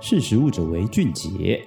识时务者为俊杰。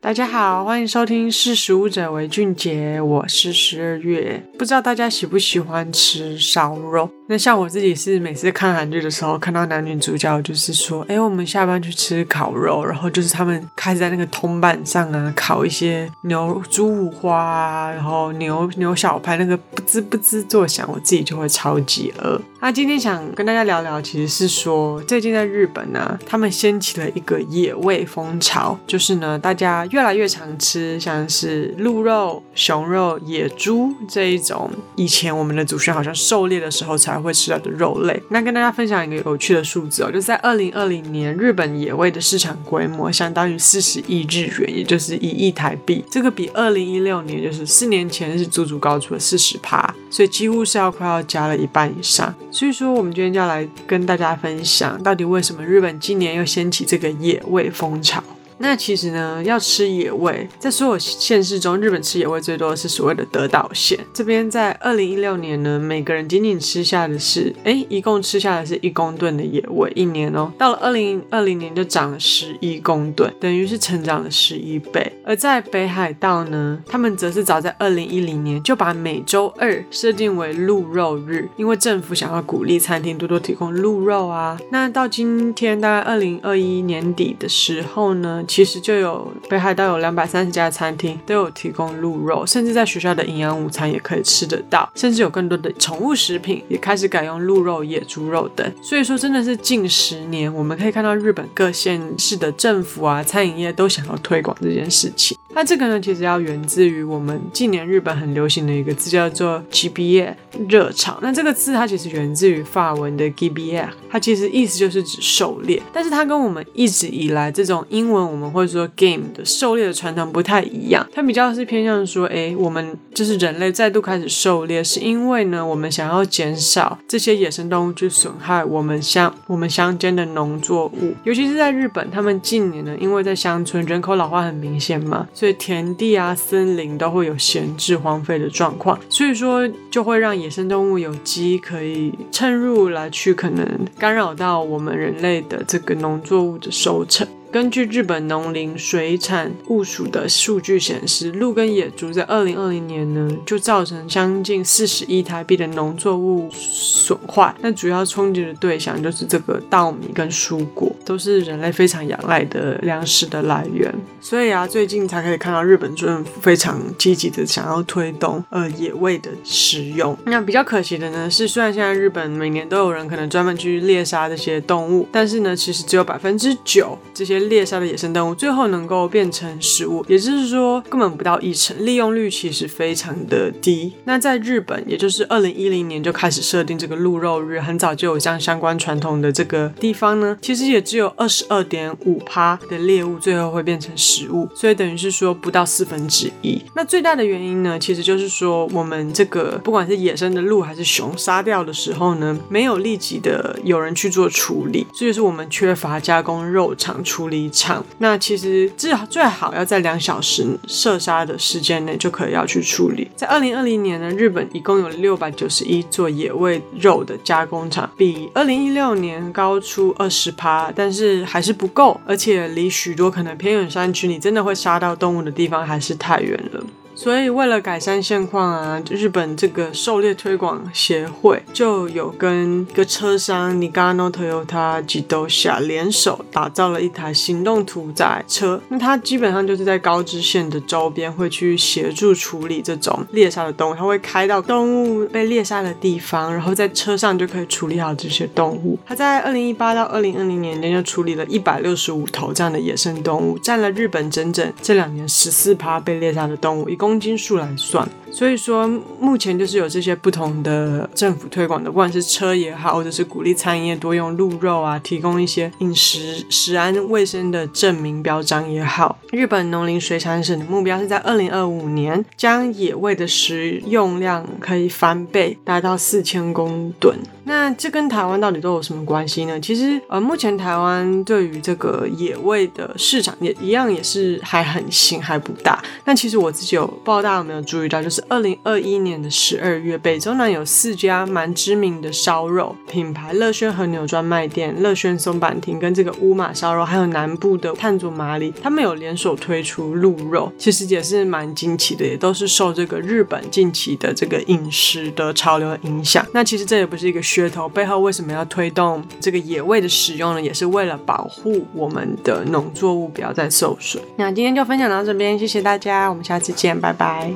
大家好，欢迎收听《识时务者为俊杰》，我是十二月。不知道大家喜不喜欢吃烧肉？那像我自己是每次看韩剧的时候，看到男女主角就是说，哎，我们下班去吃烤肉，然后就是他们开始在那个铜板上啊烤一些牛猪五花啊，然后牛牛小排，那个不滋不滋作响，我自己就会超级饿。那今天想跟大家聊聊，其实是说最近在日本呢、他们掀起了一个野味风潮，就是呢，大家越来越常吃像是鹿肉、熊肉、野猪这一种，以前我们的祖先好像狩猎的时候才。会吃到的肉类，那跟大家分享一个有趣的数字哦，就是在二零二零年，日本野味的市场规模相当于四十亿日元，也就是一亿台币。这个比二零一六年，就是四年前是足足高出了四十趴，所以几乎是要快要加了一半以上。所以说，我们今天就要来跟大家分享，到底为什么日本今年又掀起这个野味风潮。那其实呢，要吃野味，在所有县市中，日本吃野味最多的是所谓的德岛县。这边在二零一六年呢，每个人仅仅吃下的是，哎，一共吃下的是一公吨的野味，一年哦。到了二零二零年就涨了十一公吨，等于是成长了十一倍。而在北海道呢，他们则是早在二零一零年就把每周二设定为鹿肉日，因为政府想要鼓励餐厅多多提供鹿肉啊。那到今天大概二零二一年底的时候呢，其实就有北海道有两百三十家餐厅都有提供鹿肉，甚至在学校的营养午餐也可以吃得到，甚至有更多的宠物食品也开始改用鹿肉、野猪肉等。所以说，真的是近十年，我们可以看到日本各县市的政府啊、餐饮业都想要推广这件事情。那这个呢，其实要源自于我们近年日本很流行的一个字，叫做 “gibier” 热炒。那这个字它其实源自于法文的 “gibier”，它其实意思就是指狩猎，但是它跟我们一直以来这种英文我我们会说 “game” 的狩猎的传统不太一样。它比较是偏向说，哎，我们就是人类再度开始狩猎，是因为呢，我们想要减少这些野生动物去损害我们乡我们乡间的农作物，尤其是在日本，他们近年呢，因为在乡村人口老化很明显嘛，所以田地啊、森林都会有闲置荒废的状况，所以说就会让野生动物有机可以趁入来去，可能干扰到我们人类的这个农作物的收成。根据日本农林水产物署的数据显示，鹿跟野猪在二零二零年呢，就造成将近四十亿台币的农作物损坏。那主要冲击的对象就是这个稻米跟蔬果，都是人类非常仰赖的粮食的来源。所以啊，最近才可以看到日本政府非常积极的想要推动呃野味的食用。那比较可惜的呢是，虽然现在日本每年都有人可能专门去猎杀这些动物，但是呢，其实只有百分之九这些。猎杀的野生动物最后能够变成食物，也就是说根本不到一成，利用率其实非常的低。那在日本，也就是二零一零年就开始设定这个鹿肉日，很早就有这样相关传统的这个地方呢，其实也只有二十二点五趴的猎物最后会变成食物，所以等于是说不到四分之一。那最大的原因呢，其实就是说我们这个不管是野生的鹿还是熊杀掉的时候呢，没有立即的有人去做处理，这就是我们缺乏加工肉场处离场，那其实最好最好要在两小时射杀的时间内就可以要去处理。在二零二零年呢，日本一共有六百九十一座野味肉的加工厂，比二零一六年高出二十趴，但是还是不够，而且离许多可能偏远山区你真的会杀到动物的地方还是太远了。所以，为了改善现况啊，日本这个狩猎推广协会就有跟一个车商 Nigano Toyota Zidosha 联手打造了一台行动屠宰车。那它基本上就是在高知县的周边会去协助处理这种猎杀的动物，它会开到动物被猎杀的地方，然后在车上就可以处理好这些动物。它在二零一八到二零二零年间就处理了一百六十五头这样的野生动物，占了日本整整这两年十四趴被猎杀的动物，一共。公斤数来算，所以说目前就是有这些不同的政府推广的，不管是车也好，或者是鼓励餐饮业多用鹿肉啊，提供一些饮食食安卫生的证明标章也好。日本农林水产省的目标是在二零二五年将野味的食用量可以翻倍，达到四千公吨。那这跟台湾到底都有什么关系呢？其实呃，目前台湾对于这个野味的市场也一样，也是还很新，还不大。但其实我自己有。不知道大家有没有注意到，就是二零二一年的十二月，北中南有四家蛮知名的烧肉品牌：乐轩和牛专卖店、乐轩松坂亭跟这个乌马烧肉，还有南部的炭祖麻里，他们有联手推出鹿肉，其实也是蛮惊奇的，也都是受这个日本近期的这个饮食的潮流影响。那其实这也不是一个噱头，背后为什么要推动这个野味的使用呢？也是为了保护我们的农作物不要再受损。那今天就分享到这边，谢谢大家，我们下次见，拜拜拜。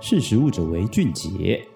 识时务者为俊杰。